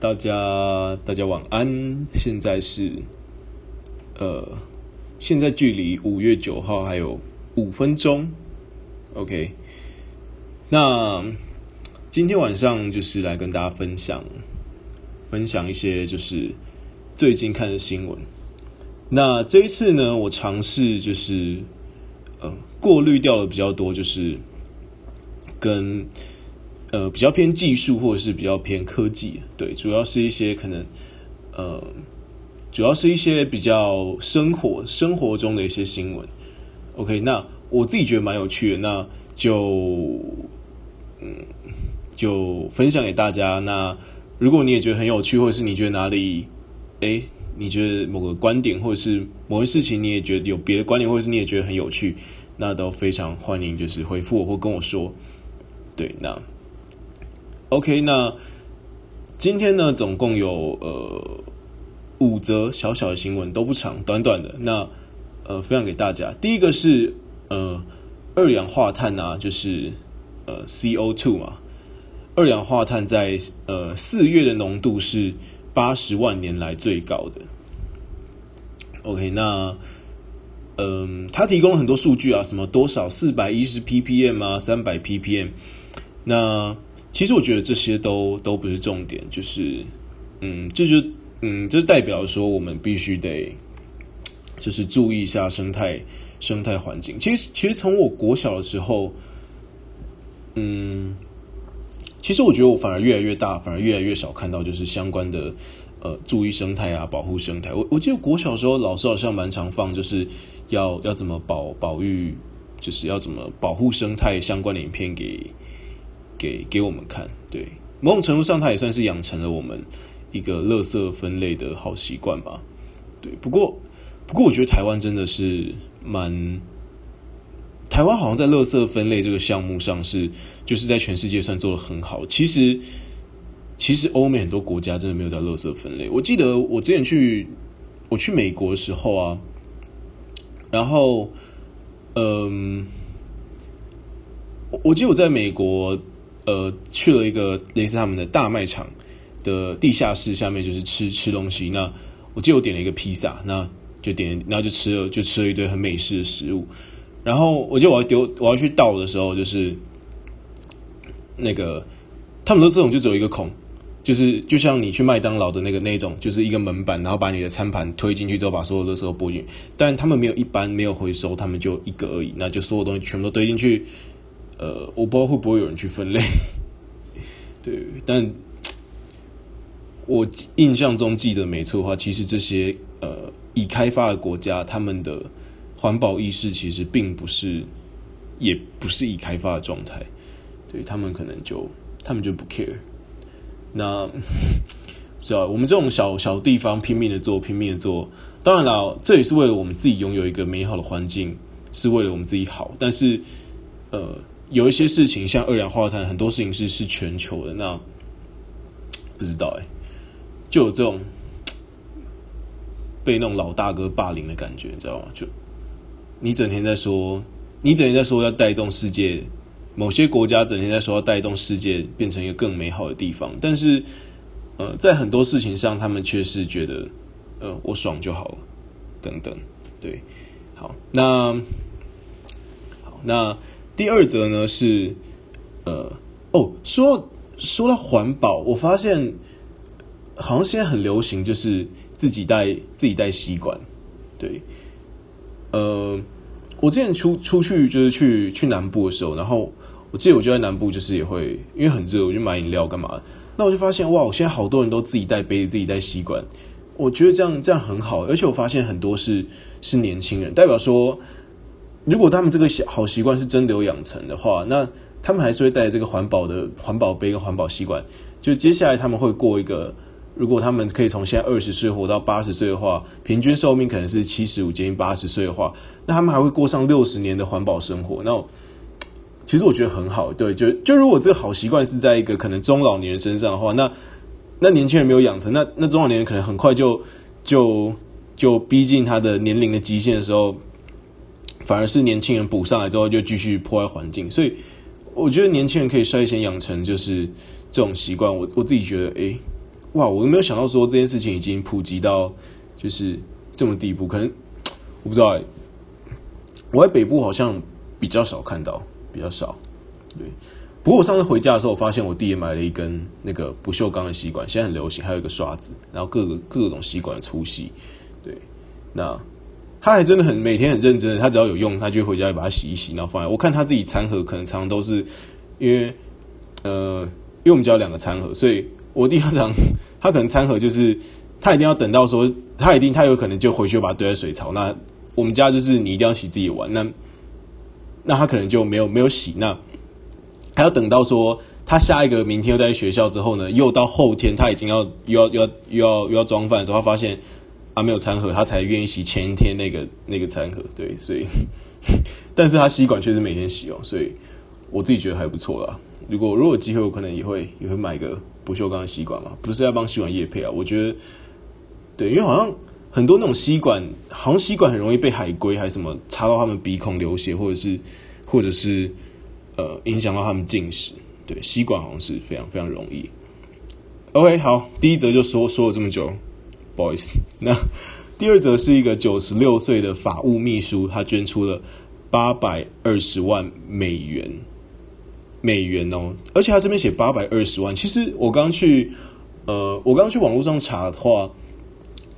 大家大家晚安。现在是呃，现在距离五月九号还有五分钟。OK，那今天晚上就是来跟大家分享分享一些就是最近看的新闻。那这一次呢，我尝试就是呃过滤掉了比较多，就是跟。呃，比较偏技术或者是比较偏科技，对，主要是一些可能，呃，主要是一些比较生活生活中的一些新闻。OK，那我自己觉得蛮有趣的，那就嗯，就分享给大家。那如果你也觉得很有趣，或者是你觉得哪里，诶，你觉得某个观点或者是某些事情，你也觉得有别的观点，或者是你也觉得很有趣，那都非常欢迎，就是回复我或跟我说。对，那。OK，那今天呢，总共有呃五则小小的新闻，都不长，短短的。那呃，分享给大家。第一个是呃二氧化碳啊，就是呃 CO two 嘛，二氧化碳在呃四月的浓度是八十万年来最高的。OK，那嗯、呃，它提供了很多数据啊，什么多少四百一十 ppm 啊，三百 ppm，那。其实我觉得这些都都不是重点，就是，嗯，这就嗯，这代表说我们必须得，就是注意一下生态生态环境。其实，其实从我国小的时候，嗯，其实我觉得我反而越来越大，反而越来越少看到就是相关的呃注意生态啊，保护生态。我我记得国小的时候老师好像蛮常放，就是要要怎么保保育，就是要怎么保护生态相关的影片给。给给我们看，对，某种程度上，它也算是养成了我们一个垃圾分类的好习惯吧。对，不过不过，我觉得台湾真的是蛮，台湾好像在垃圾分类这个项目上是，就是在全世界算做得很好。其实其实欧美很多国家真的没有在垃圾分类。我记得我之前去我去美国的时候啊，然后嗯，我记得我在美国。呃，去了一个类似他们的大卖场的地下室，下面就是吃吃东西。那我记得我点了一个披萨，那就点，然后就吃了，就吃了一堆很美式的食物。然后我记得我要丢，我要去倒的时候，就是那个他们的这种就只有一个孔，就是就像你去麦当劳的那个那种，就是一个门板，然后把你的餐盘推进去之后，把所有垃圾都拨进去。但他们没有一般没有回收，他们就一个而已，那就所有东西全部都堆进去。呃，我不知道会不会有人去分类，对，但我印象中记得没错的话，其实这些呃已开发的国家，他们的环保意识其实并不是，也不是已开发的状态，对，他们可能就他们就不 care。那是啊，我们这种小小地方拼命的做，拼命的做，当然了，这也是为了我们自己拥有一个美好的环境，是为了我们自己好，但是呃。有一些事情，像二氧化碳，很多事情是是全球的。那不知道哎、就有这种被那种老大哥霸凌的感觉，你知道吗？就你整天在说，你整天在说要带动世界，某些国家整天在说要带动世界变成一个更美好的地方，但是呃，在很多事情上，他们却是觉得呃，我爽就好了，等等。对，好，那好，那。第二则呢是，呃，哦，说说到环保，我发现好像现在很流行，就是自己带自己带吸管。对，呃，我之前出出去就是去去南部的时候，然后我记得我就在南部，就是也会因为很热，我就买饮料干嘛。那我就发现哇，我现在好多人都自己带杯子，自己带吸管。我觉得这样这样很好，而且我发现很多是是年轻人，代表说。如果他们这个好习惯是真的有养成的话，那他们还是会带这个环保的环保杯跟环保吸管。就接下来他们会过一个，如果他们可以从现在二十岁活到八十岁的话，平均寿命可能是七十五接近八十岁的话，那他们还会过上六十年的环保生活。那其实我觉得很好，对，就就如果这个好习惯是在一个可能中老年人身上的话，那那年轻人没有养成，那那中老年人可能很快就就就逼近他的年龄的极限的时候。反而是年轻人补上来之后就继续破坏环境，所以我觉得年轻人可以率先养成就是这种习惯。我我自己觉得，诶，哇，我都没有想到说这件事情已经普及到就是这么地步，可能我不知道、我在北部好像比较少看到，比较少，对。不过我上次回家的时候，我发现我弟也买了一根那个不锈钢的吸管，现在很流行，还有一个刷子，然后各个各种吸管的粗细，对。那他还真的很每天很认真，他只要有用，他就回家把它洗一洗，然后放在。我看他自己餐盒可能常常都是因为呃，因为我们家有两个餐盒，所以我弟他常他可能餐盒就是他一定要等到说他一定他有可能就回去把它堆在水槽。那我们家就是你一定要洗自己碗，那那他可能就没有没有洗那。还要等到说他下一个明天又在学校之后呢，又到后天他已经要又要又要又要装饭的时候，他发现他没有餐盒，他才愿意洗前一天那个那个餐盒。对，所以，但是他吸管确实每天洗哦，所以我自己觉得还不错啦。如果如果有机会，我可能也会也会买个不锈钢的吸管嘛，不是要帮吸管液配啊。我觉得对，因为好像很多那种吸管，好像吸管很容易被海龟还是什么插到他们鼻孔流血，或者是或者是。呃，影响到他们进食，对，吸管好像是非常非常容易。OK，好，第一则就说说了这么久，boys。那第二则是一个九十六岁的法务秘书，他捐出了八百二十万美元，美元哦，而且他这边写八百二十万。其实我刚去，呃，我刚去网络上查的话，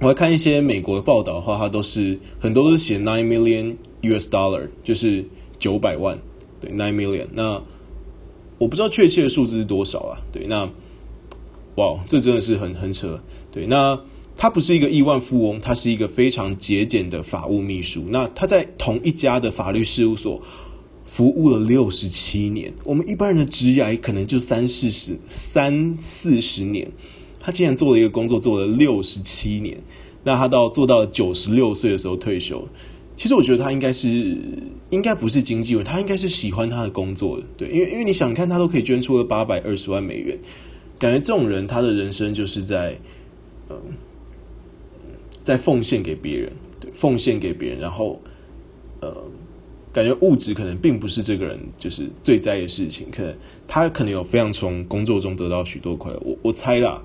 我还看一些美国的报道的话，它都是很多都是写 nine million US dollar，就是九百万。对，nine million。那我不知道确切的数字是多少啊？对，那哇，这真的是很很扯。对，那他不是一个亿万富翁，他是一个非常节俭的法务秘书。那他在同一家的法律事务所服务了六十七年。我们一般人的职涯可能就三四十、三四十年，他竟然做了一个工作做了六十七年。那他到做到九十六岁的时候退休。其实我觉得他应该是，应该不是经济问，他应该是喜欢他的工作的，对，因为因为你想看他都可以捐出了八百二十万美元，感觉这种人他的人生就是在，嗯，在奉献给别人，对，奉献给别人，然后，呃，感觉物质可能并不是这个人就是最在意的事情，可能他可能有非常从工作中得到许多快乐，我我猜啦，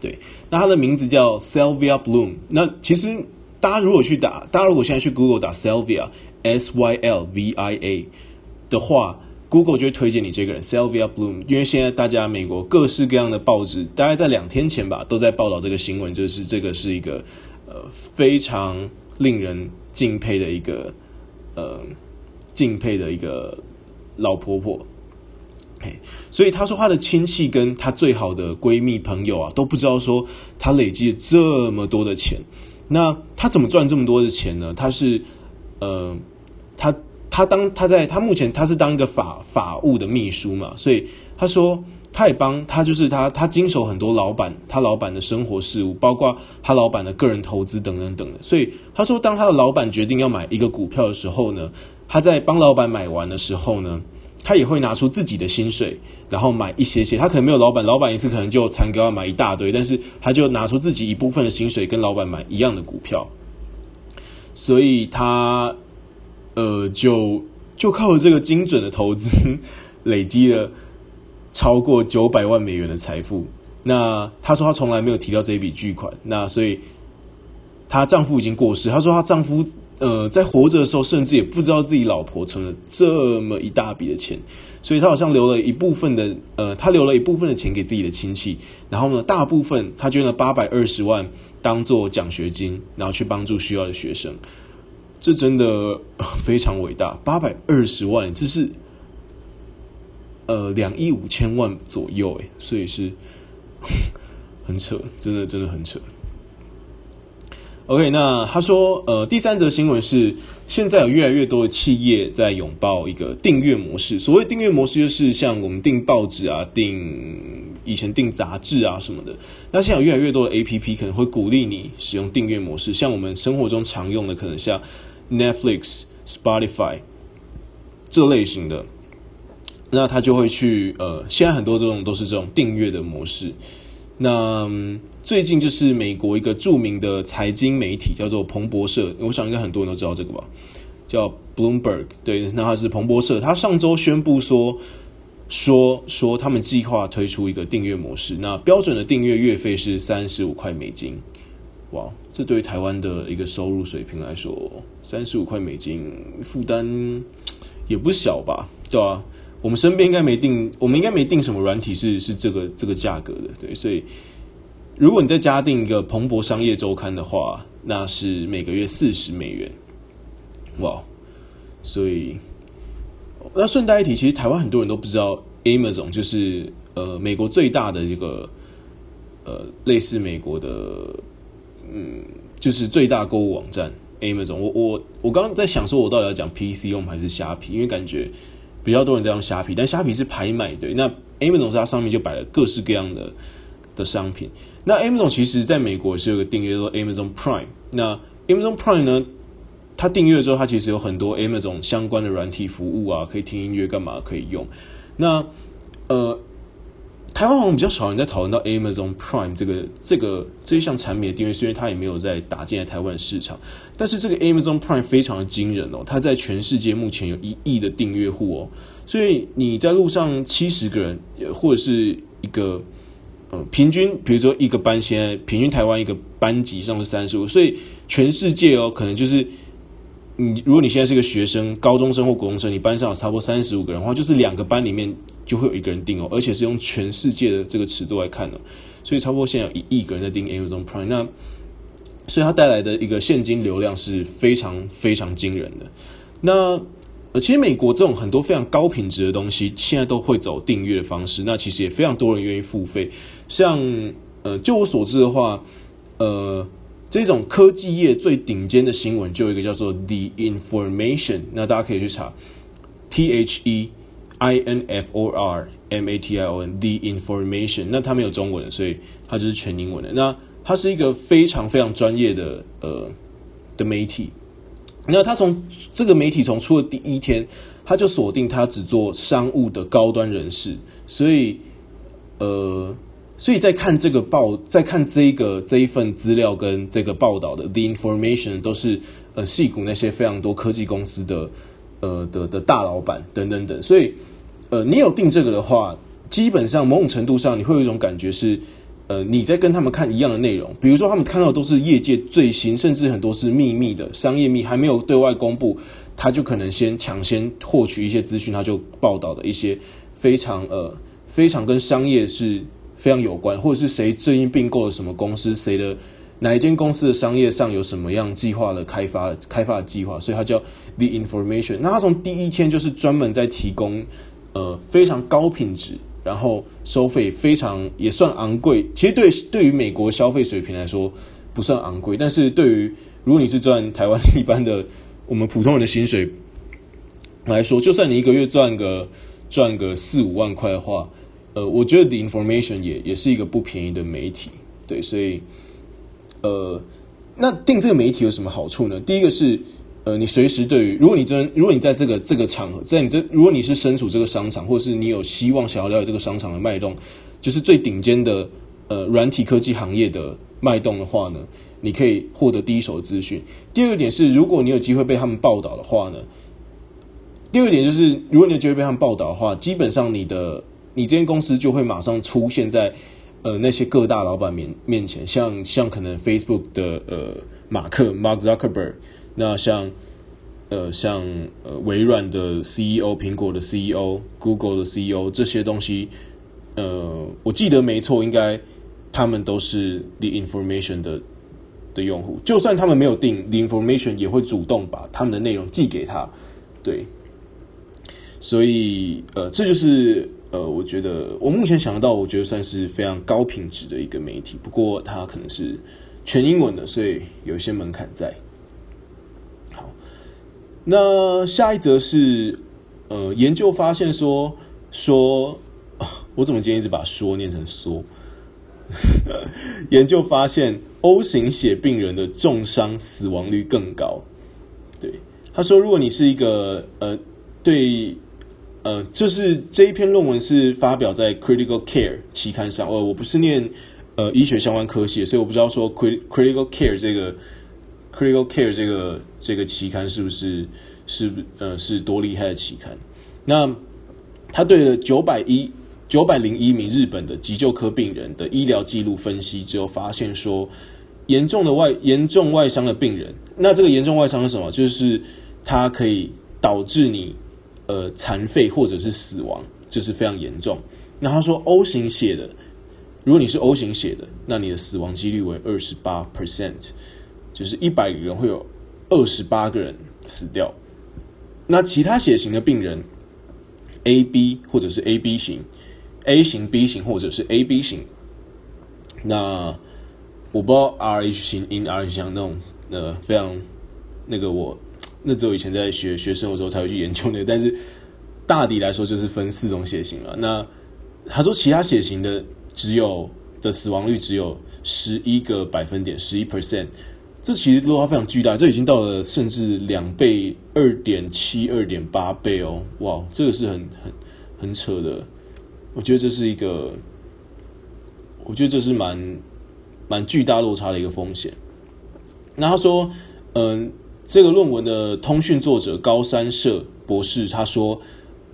对，那他的名字叫 Sylvia Bloom，那其实。大家如果去打，大家如果现在去 Google 打 Sylvia S Y L V I A 的话，Google 就会推荐你这个人 Sylvia Bloom，因为现在大家美国各式各样的报纸，大概在两天前吧，都在报道这个新闻，就是这个是一个呃非常令人敬佩的一个呃敬佩的一个老婆婆。所以她说她的亲戚跟她最好的闺蜜朋友啊，都不知道说她累积了这么多的钱。那她怎么赚这么多的钱呢？她是，呃，她她当她在她目前她是当一个法法务的秘书嘛，所以她说他也帮他就是他他经手很多老板他老板的生活事务，包括他老板的个人投资等等等的。所以他说，当他的老板决定要买一个股票的时候呢，他在帮老板买完的时候呢，他也会拿出自己的薪水，然后买一些些。他可能没有老板，老板一次可能就残给要买一大堆，但是他就拿出自己一部分的薪水跟老板买一样的股票。所以他，呃，就就靠这个精准的投资，累积了超过九百万美元的财富。那她说她从来没有提到这一笔巨款。那所以，她丈夫已经过世。她说她丈夫。呃，在活着的时候，甚至也不知道自己老婆存了这么一大笔的钱，所以她好像留了一部分的，呃，她留了一部分的钱给自己的亲戚，然后呢，大部分她捐了八百二十万当做奖学金，然后去帮助需要的学生，这真的非常伟大，八百二十万，这是呃两亿五千万左右，诶，所以是很扯，真的真的很扯。OK，那他说，呃，第三则新闻是，现在有越来越多的企业在拥抱一个订阅模式。所谓订阅模式，就是像我们订报纸啊、订以前订杂志啊什么的。那现在有越来越多的 APP 可能会鼓励你使用订阅模式，像我们生活中常用的，可能像 Netflix、Spotify 这类型的，那他就会去，呃，现在很多这种都是这种订阅的模式。那最近就是美国一个著名的财经媒体叫做彭博社，我想应该很多人都知道这个吧，叫 Bloomberg。对，那它是彭博社。他上周宣布说，说说他们计划推出一个订阅模式，那标准的订阅月费是三十五块美金。哇，这对台湾的一个收入水平来说，三十五块美金负担也不小吧？对吧？我们身边应该没定，我们应该没定什么软体是是这个这个价格的，对。所以，如果你再加订一个彭博商业周刊的话，那是每个月四十美元。哇，所以。那顺带一提，其实台湾很多人都不知道，Amazon 就是呃美国最大的一个呃类似美国的嗯就是最大购物网站 Amazon。我我我刚刚在想说，我到底要讲 PC 用还是虾皮？因为感觉比较多人在用虾皮，但虾皮是拍卖对。那 Amazon 它上面就摆了各式各样的的商品。那 Amazon 其实在美国是有个订阅叫做 Amazon Prime。那 Amazon Prime 呢？它订阅之后，它其实有很多 Amazon 相关的软体服务啊，可以听音乐干嘛可以用。那呃，台湾好像比较少人在讨论到 Amazon Prime 这个这个这一项产品的订阅，虽然它也没有在打进来台湾市场，但是这个 Amazon Prime 非常的惊人哦，它在全世界目前有一亿的订阅户哦，所以你在路上七十个人，或者是一个嗯平均，比如说一个班，现在平均台湾一个班级上是三十五，所以全世界哦，可能就是。你如果你现在是一个学生，高中生或国中生，你班上有差不多三十五个人的话，就是两个班里面就会有一个人订哦，而且是用全世界的这个尺度来看的，所以差不多现在有一亿个人在订 Amazon Prime，那所以它带来的一个现金流量是非常非常惊人的。那，其实美国这种很多非常高品质的东西，现在都会走订阅的方式，那其实也非常多人愿意付费。像呃，就我所知的话，呃。这种科技业最顶尖的新闻，就有一个叫做 The Information，那大家可以去查 T H E I N F O R M A T I O N The Information，那它没有中文，所以它就是全英文的。那它是一个非常非常专业的呃的媒体。那它从这个媒体从出的第一天，它就锁定它只做商务的高端人士，所以呃。所以在看这个报，在看这个这一份资料跟这个报道的 The Information 都是呃细谷那些非常多科技公司的呃的的大老板等等等，所以呃你有订这个的话，基本上某种程度上你会有一种感觉是呃你在跟他们看一样的内容，比如说他们看到都是业界最新，甚至很多是秘密的商业秘还没有对外公布，他就可能先抢先获取一些资讯，他就报道的一些非常呃非常跟商业是。非常有关，或者是谁最近并购了什么公司，谁的哪一间公司的商业上有什么样计划的开发开发计划，所以它叫 The Information。那它从第一天就是专门在提供呃非常高品质，然后收费非常也算昂贵。其实对对于美国消费水平来说不算昂贵，但是对于如果你是赚台湾一般的我们普通人的薪水来说，就算你一个月赚个赚个四五万块的话。呃，我觉得 The Information 也也是一个不便宜的媒体，对，所以，呃，那定这个媒体有什么好处呢？第一个是，呃，你随时对于，如果你真，如果你在这个这个场合，在你这，如果你是身处这个商场，或是你有希望想要了解这个商场的脉动，就是最顶尖的呃软体科技行业的脉动的话呢，你可以获得第一手资讯。第二点是，如果你有机会被他们报道的话呢，第二点就是，如果你有机会被他们报道的话，基本上你的。你这间公司就会马上出现在呃那些各大老板面面前，像像可能 Facebook 的呃马克 Mark Zuckerberg，那像呃像呃微软的 CEO、苹果的 CEO、Google 的 CEO 这些东西，呃我记得没错，应该他们都是 The Information 的的用户，就算他们没有订 The Information，也会主动把他们的内容寄给他，对，所以呃这就是。呃，我觉得我目前想得到，我觉得算是非常高品质的一个媒体。不过它可能是全英文的，所以有一些门槛在。好，那下一则是呃，研究发现说说，我怎么今天一直把说念成说？研究发现，O 型血病人的重伤死亡率更高。对，他说，如果你是一个呃，对。呃，就是这一篇论文是发表在《Critical Care》期刊上。呃，我不是念呃医学相关科系，所以我不知道说《Critical Care》这个《Critical Care》这个这个期刊是不是是呃是多厉害的期刊。那他对了九百一九百零一名日本的急救科病人的医疗记录分析之后，发现说严重的外严重外伤的病人，那这个严重外伤是什么？就是它可以导致你呃残废或者是死亡，就是非常严重。那他说 O 型血的，如果你是 O 型血的，那你的死亡几率为二十八 percent，就是一百个人会有二十八个人死掉。那其他血型的病人。A B 或者是 A B 型，A 型 B 型或者是 A B 型。那我不知道 R H 型、因 R H 型那种呃非常那个我那只有以前在学学生的时候才会去研究那个，但是大抵来说就是分四种血型了。那他说其他血型的只有的死亡率只有十一个百分点，十一 percent。这其实落差非常巨大，这已经到了甚至两倍、二点七、二点八倍哦！哇，这个是很很很扯的。我觉得这是一个，我觉得这是蛮蛮巨大落差的一个风险。那他说，嗯，这个论文的通讯作者高山社博士他说，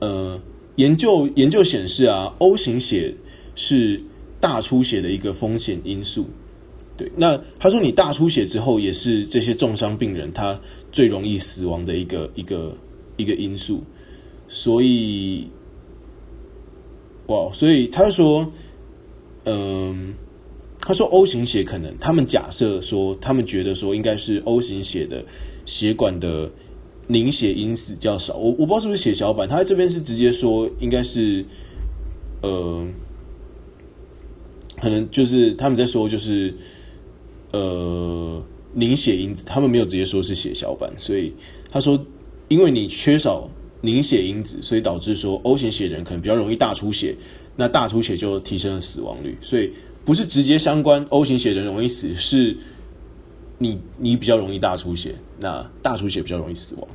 呃，研究研究显示啊，O 型血是大出血的一个风险因素。对，那他说你大出血之后，也是这些重伤病人他最容易死亡的一个一个一个因素，所以，哇，所以他说，嗯，他说 O 型血可能他们假设说，他们觉得说应该是 O 型血的血管的凝血因子较少，我我不知道是不是血小板，他这边是直接说应该是，呃，可能就是他们在说就是。呃，凝血因子，他们没有直接说是血小板，所以他说，因为你缺少凝血因子，所以导致说 O 型血人可能比较容易大出血，那大出血就提升了死亡率，所以不是直接相关 O 型血人容易死，是你你比较容易大出血，那大出血比较容易死亡。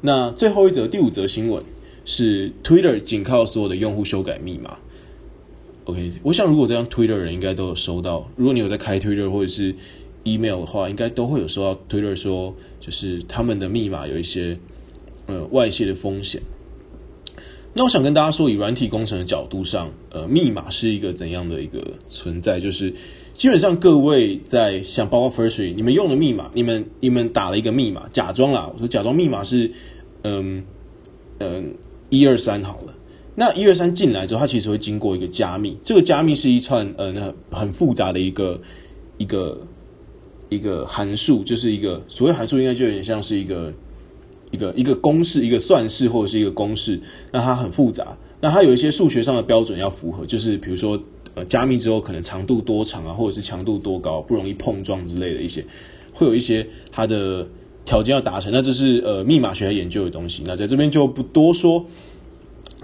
那最后一则第五则新闻是 Twitter 仅靠所有的用户修改密码。OK，我想如果这样 Twitter 的人应该都有收到。如果你有在开 Twitter 或者是 email 的话，应该都会有收到 Twitter 说，就是他们的密码有一些呃外泄的风险。那我想跟大家说，以软体工程的角度上，呃，密码是一个怎样的一个存在？就是基本上各位在像包括 Firstry，你们用的密码，你们你们打了一个密码，假装啦，我说假装密码是嗯嗯一二三好了。那一二三进来之后，它其实会经过一个加密，这个加密是一串呃很很复杂的一个一个一个函数，就是一个所谓函数，应该就有点像是一个一个一个公式，一个算式或者是一个公式。那它很复杂，那它有一些数学上的标准要符合，就是比如说呃加密之后可能长度多长啊，或者是强度多高，不容易碰撞之类的一些，会有一些它的条件要达成。那这是呃密码学来研究的东西，那在这边就不多说。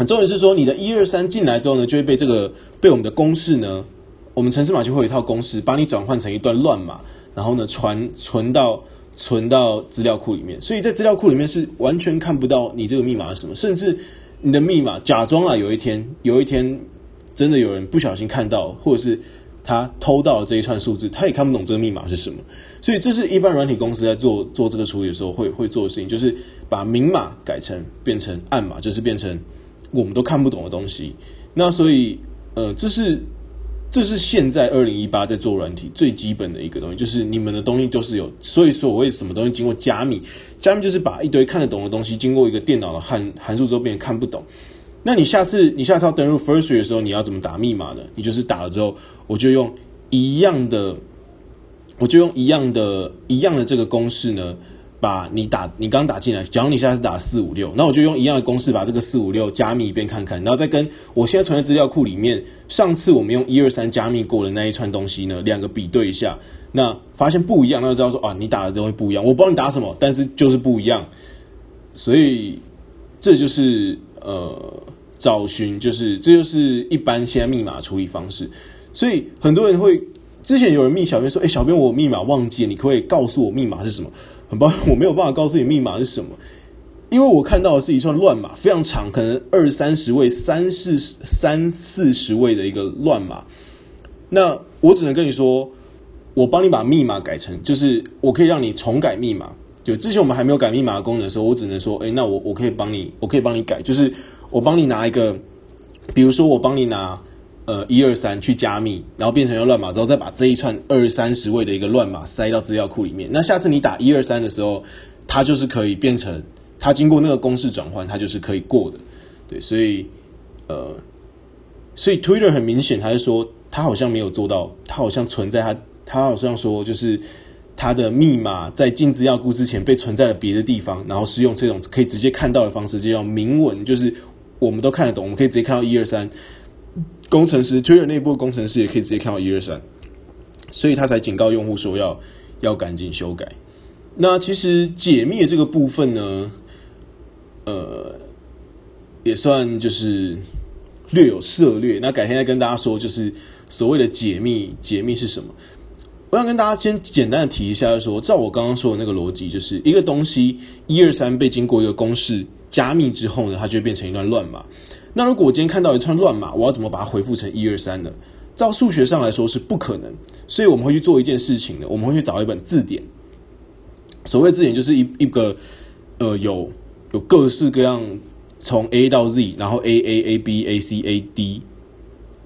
重点是说，你的一二三进来之后呢，就会被这个被我们的公式呢，我们城市码就会有一套公式，把你转换成一段乱码，然后呢传存到存到资料库里面。所以在资料库里面是完全看不到你这个密码是什么，甚至你的密码假装啊，有一天有一天真的有人不小心看到，或者是他偷到了这一串数字，他也看不懂这个密码是什么。所以这是一般软体公司在做做这个处理的时候会会做的事情，就是把明码改成变成暗码，就是变成。我们都看不懂的东西，那所以，呃，这是这是现在二零一八在做软体最基本的一个东西，就是你们的东西都是有，所以说我为什么东西经过加密，加密就是把一堆看得懂的东西经过一个电脑的函函数之后变成看不懂。那你下次你下次要登录 Firstory 的时候，你要怎么打密码呢？你就是打了之后，我就用一样的，我就用一样的一样的这个公式呢。把你打你刚打进来，假如你现在是打四五六，那我就用一样的公式把这个四五六加密一遍看看，然后再跟我现在存在资料库里面上次我们用一二三加密过的那一串东西呢，两个比对一下，那发现不一样，那就知道说啊，你打的东西不一样。我不知道你打什么，但是就是不一样，所以这就是呃找寻，就是这就是一般现在密码处理方式。所以很多人会之前有人密小编说，哎，小编我密码忘记了，你可不可以告诉我密码是什么？很抱歉，我没有办法告诉你密码是什么，因为我看到的是一串乱码，非常长，可能二三十位、三四三四十位的一个乱码。那我只能跟你说，我帮你把密码改成，就是我可以让你重改密码。就之前我们还没有改密码的功能的时候，我只能说，哎，那我我可以帮你，我可以帮你改，就是我帮你拿一个，比如说我帮你拿呃一二三去加密，然后变成一个乱码之后，再把这一串二三十位的一个乱码塞到资料库里面。那下次你打一二三的时候，它就是可以变成它经过那个公式转换，它就是可以过的。对，所以呃，所以 Twitter 很明显，他是说他好像没有做到，他好像存在他，他好像说就是。它的密码在进资料库之前被存在了别的地方，然后是用这种可以直接看到的方式，就叫明文，就是我们都看得懂，我们可以直接看到一二三。工程师，Twitter 内部工程师也可以直接看到一二三，所以他才警告用户说要要赶紧修改。那其实解密的这个部分呢，呃，也算就是略有涉猎。那改天再跟大家说，就是所谓的解密，解密是什么？我想跟大家先简单的提一下，就是说，照我刚刚说的那个逻辑，就是一个东西一二三被经过一个公式加密之后呢，它就会变成一段乱码。那如果我今天看到一串乱码，我要怎么把它回复成一二三呢？照数学上来说是不可能，所以我们会去做一件事情呢，我们会去找一本字典。所谓字典就是一一个呃有有各式各样从 A 到 Z，然后 A A A B A C A D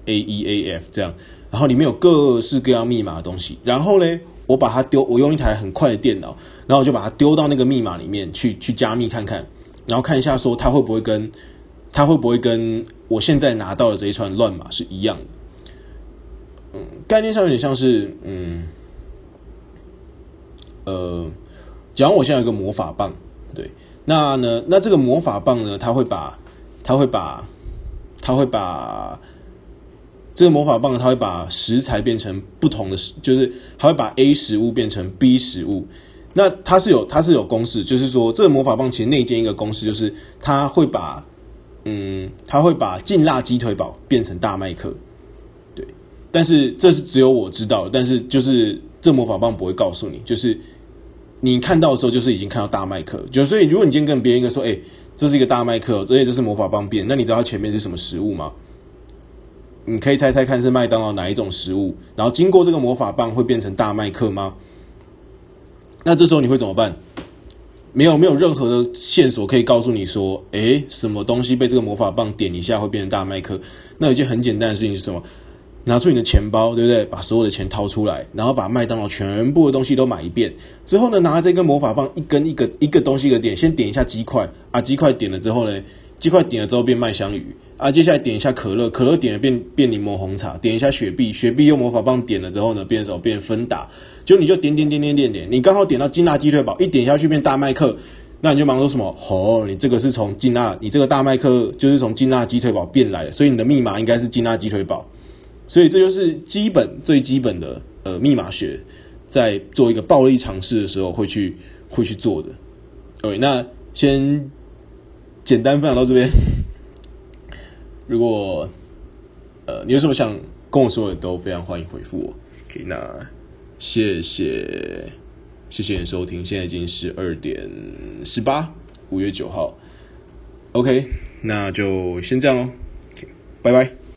A E A F 这样。然后里面有各式各样密码的东西，然后呢，我把它丢，我用一台很快的电脑，然后我就把它丢到那个密码里面去，去加密看看，然后看一下说它会不会跟它会不会跟我现在拿到的这一串乱码是一样的。嗯，概念上有点像是，嗯，呃，假如我现在有一个魔法棒，对，那呢，那这个魔法棒呢，它会把，它会把，它会把。这个魔法棒，它会把食材变成不同的，就是它会把 A 食物变成 B 食物。那它是有它是有公式，就是说这个魔法棒其实内建一个公式，就是它会把嗯，它会把劲辣鸡腿堡变成大麦克。对，但是这是只有我知道，但是就是这魔法棒不会告诉你，就是你看到的时候就是已经看到大麦克。就所以如果你今天跟别人一个说，哎，这是一个大麦克，而且这是魔法棒变，那你知道它前面是什么食物吗？你可以猜猜看是麦当劳哪一种食物，然后经过这个魔法棒会变成大麦克吗？那这时候你会怎么办？没有没有任何的线索可以告诉你说，诶，什么东西被这个魔法棒点一下会变成大麦克？那有一件很简单的事情是什么？拿出你的钱包，对不对？把所有的钱掏出来，然后把麦当劳全部的东西都买一遍。之后呢，拿着这根魔法棒，一根一个一个东西一个点，先点一下鸡块啊，鸡块点了之后呢？鸡块点了之后变麦香鱼啊，接下来点一下可乐，可乐点了变变柠檬红茶，点一下雪碧，雪碧用魔法棒点了之后呢，变什么？变芬达，就你就点点点点点点，你刚好点到金辣鸡腿堡，一点下去变大麦克，那你就忙说什么？哦，你这个是从金辣，你这个大麦克就是从金辣鸡腿堡变来的，所以你的密码应该是金辣鸡腿堡，所以这就是基本最基本的呃密码学，在做一个暴力尝试的时候会去会去做的。OK，那先。简单分享到这边，如果呃你有什么想跟我说的，都非常欢迎回复我。OK，那谢谢谢谢你收听，现在已经十二点十八，五月九号。OK，那就先这样喽。拜拜。